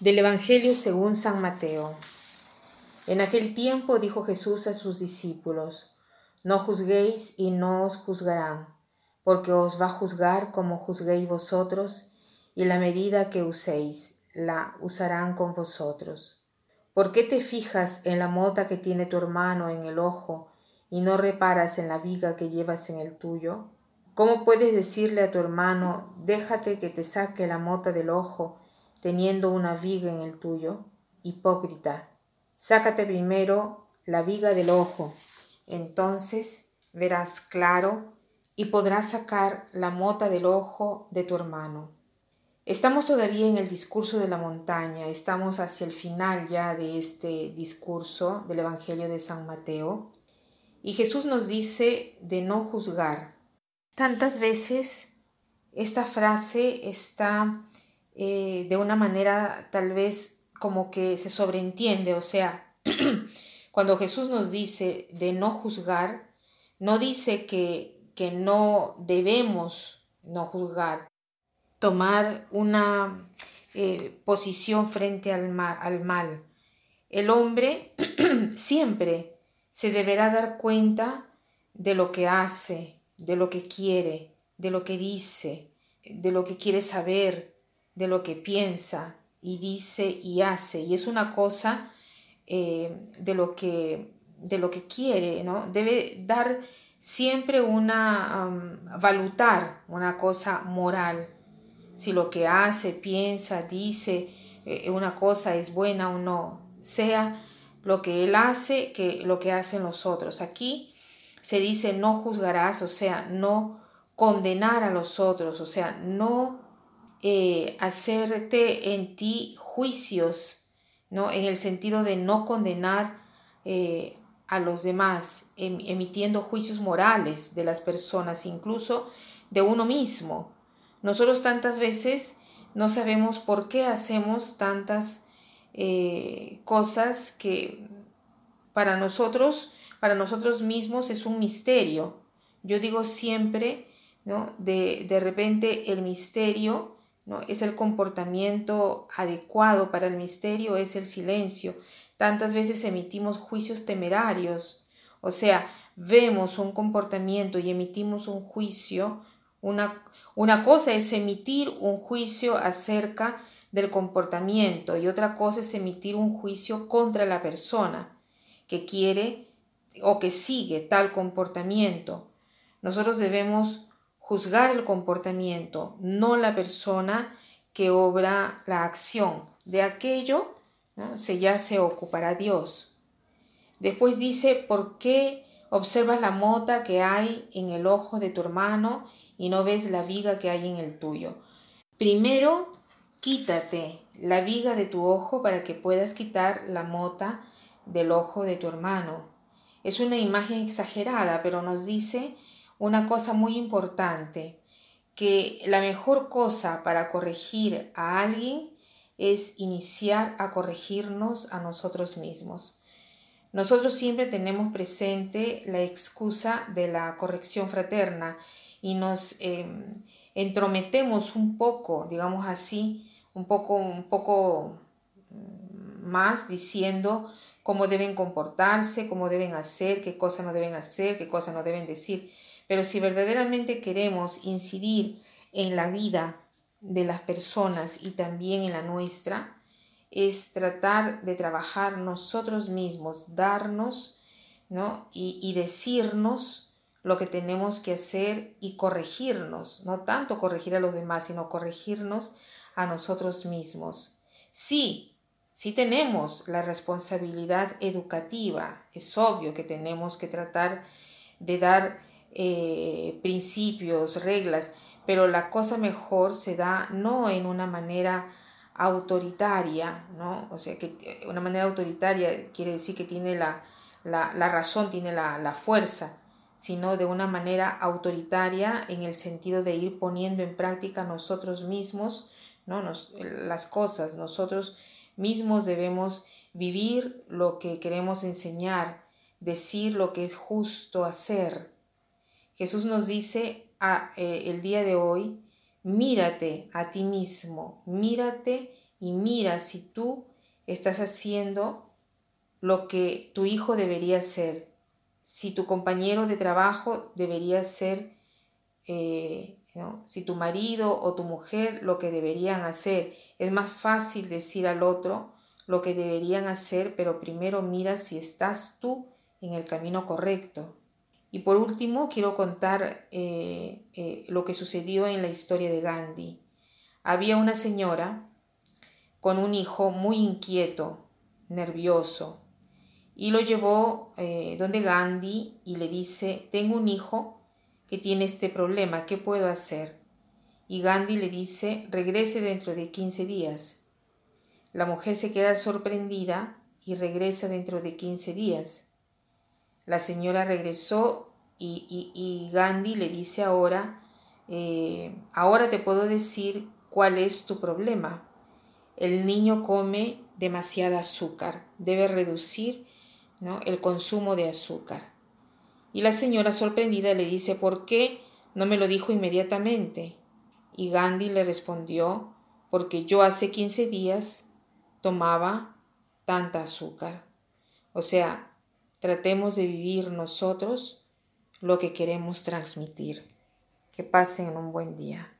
Del Evangelio según San Mateo. En aquel tiempo dijo Jesús a sus discípulos, No juzguéis y no os juzgarán, porque os va a juzgar como juzguéis vosotros, y la medida que uséis la usarán con vosotros. ¿Por qué te fijas en la mota que tiene tu hermano en el ojo y no reparas en la viga que llevas en el tuyo? ¿Cómo puedes decirle a tu hermano, déjate que te saque la mota del ojo, teniendo una viga en el tuyo? Hipócrita, sácate primero la viga del ojo, entonces verás claro y podrás sacar la mota del ojo de tu hermano. Estamos todavía en el discurso de la montaña, estamos hacia el final ya de este discurso del Evangelio de San Mateo, y Jesús nos dice de no juzgar. Tantas veces esta frase está eh, de una manera tal vez como que se sobreentiende, o sea, cuando Jesús nos dice de no juzgar, no dice que, que no debemos no juzgar, tomar una eh, posición frente al al mal. El hombre siempre se deberá dar cuenta de lo que hace, de lo que quiere, de lo que dice, de lo que quiere saber, de lo que piensa y dice y hace. Y es una cosa eh, de, lo que, de lo que quiere, ¿no? Debe dar siempre una, valutar una cosa moral. Si lo que hace, piensa, dice, eh, una cosa es buena o no, sea lo que él hace que lo que hacen los otros. Aquí se dice no juzgarás, o sea, no condenar a los otros, o sea, no eh, hacerte en ti juicios, ¿no? En el sentido de no condenar eh, a los demás, em, emitiendo juicios morales de las personas, incluso de uno mismo. Nosotros tantas veces no sabemos por qué hacemos tantas eh, cosas que para nosotros, para nosotros mismos es un misterio. Yo digo siempre, ¿no? De, de repente el misterio es el comportamiento adecuado para el misterio, es el silencio. Tantas veces emitimos juicios temerarios, o sea, vemos un comportamiento y emitimos un juicio. Una, una cosa es emitir un juicio acerca del comportamiento y otra cosa es emitir un juicio contra la persona que quiere o que sigue tal comportamiento. Nosotros debemos juzgar el comportamiento, no la persona que obra la acción. De aquello se ya se ocupará Dios. Después dice, ¿por qué observas la mota que hay en el ojo de tu hermano y no ves la viga que hay en el tuyo? Primero Quítate la viga de tu ojo para que puedas quitar la mota del ojo de tu hermano. Es una imagen exagerada, pero nos dice una cosa muy importante, que la mejor cosa para corregir a alguien es iniciar a corregirnos a nosotros mismos. Nosotros siempre tenemos presente la excusa de la corrección fraterna y nos em, entrometemos un poco, digamos así, un poco, un poco mm, más diciendo cómo deben comportarse, cómo deben hacer, qué cosas no deben hacer, qué cosas no deben decir. Pero si verdaderamente queremos incidir en la vida de las personas y también en la nuestra, es tratar de trabajar nosotros mismos, darnos ¿no? y, y decirnos lo que tenemos que hacer y corregirnos, no tanto corregir a los demás, sino corregirnos a nosotros mismos. Sí, sí tenemos la responsabilidad educativa, es obvio que tenemos que tratar de dar eh, principios, reglas, pero la cosa mejor se da no en una manera autoritaria, ¿no? O sea, que eh, una manera autoritaria quiere decir que tiene la, la, la razón, tiene la, la fuerza, sino de una manera autoritaria en el sentido de ir poniendo en práctica nosotros mismos ¿no? las cosas, nosotros mismos debemos vivir lo que queremos enseñar, decir lo que es justo hacer. Jesús nos dice a, eh, el día de hoy, mírate a ti mismo, mírate y mira si tú estás haciendo lo que tu hijo debería ser, si tu compañero de trabajo debería ser, eh, si tu marido o tu mujer lo que deberían hacer. Es más fácil decir al otro lo que deberían hacer, pero primero mira si estás tú en el camino correcto. Y por último, quiero contar eh, eh, lo que sucedió en la historia de Gandhi. Había una señora con un hijo muy inquieto, nervioso, y lo llevó eh, donde Gandhi y le dice, tengo un hijo que tiene este problema, ¿qué puedo hacer? Y Gandhi le dice, regrese dentro de 15 días. La mujer se queda sorprendida y regresa dentro de 15 días. La señora regresó y, Gandhi le dice ahora, eh, ahora te puedo decir cuál es tu problema. El niño come demasiada azúcar, debe reducir el consumo de azúcar. Y la señora sorprendida le dice, ¿por qué no me lo dijo inmediatamente? Y Gandhi le respondió, porque yo hace 15 días tomaba tanta azúcar. O sea, tratemos de vivir nosotros lo que queremos transmitir. Que pasen un buen día.